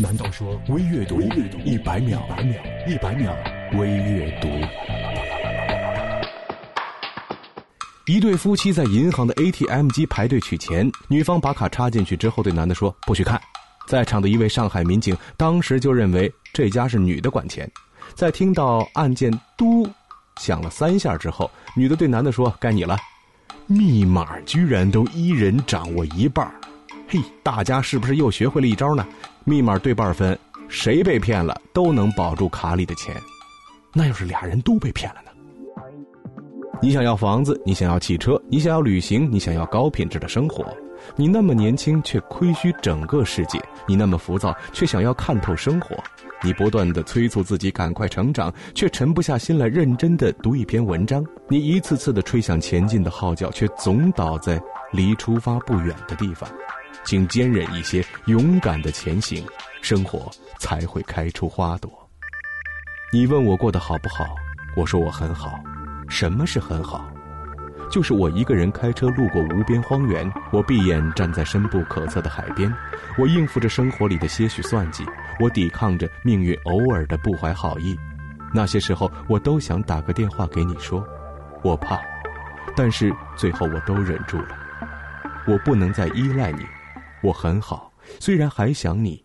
难道说微阅读一百秒？一百秒微阅读。一对夫妻在银行的 ATM 机排队取钱，女方把卡插进去之后，对男的说：“不许看。”在场的一位上海民警当时就认为这家是女的管钱，在听到按键“嘟”响了三下之后，女的对男的说：“该你了。”密码居然都一人掌握一半嘿，大家是不是又学会了一招呢？密码对半分，谁被骗了都能保住卡里的钱。那要是俩人都被骗了呢？你想要房子，你想要汽车，你想要旅行，你想要高品质的生活。你那么年轻，却亏虚整个世界；你那么浮躁，却想要看透生活。你不断的催促自己赶快成长，却沉不下心来认真的读一篇文章。你一次次的吹响前进的号角，却总倒在离出发不远的地方。请坚忍一些，勇敢的前行，生活才会开出花朵。你问我过得好不好？我说我很好。什么是很好？就是我一个人开车路过无边荒原，我闭眼站在深不可测的海边，我应付着生活里的些许算计，我抵抗着命运偶尔的不怀好意。那些时候，我都想打个电话给你说，我怕，但是最后我都忍住了。我不能再依赖你，我很好，虽然还想你，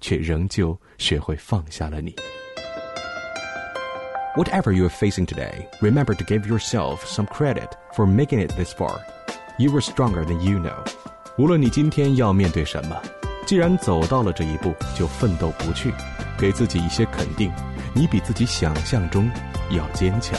却仍旧学会放下了你。Whatever you are facing today, remember to give yourself some credit for making it this far. You are stronger than you know. 无论你今天要面对什么，既然走到了这一步，就奋斗不去，给自己一些肯定。你比自己想象中要坚强。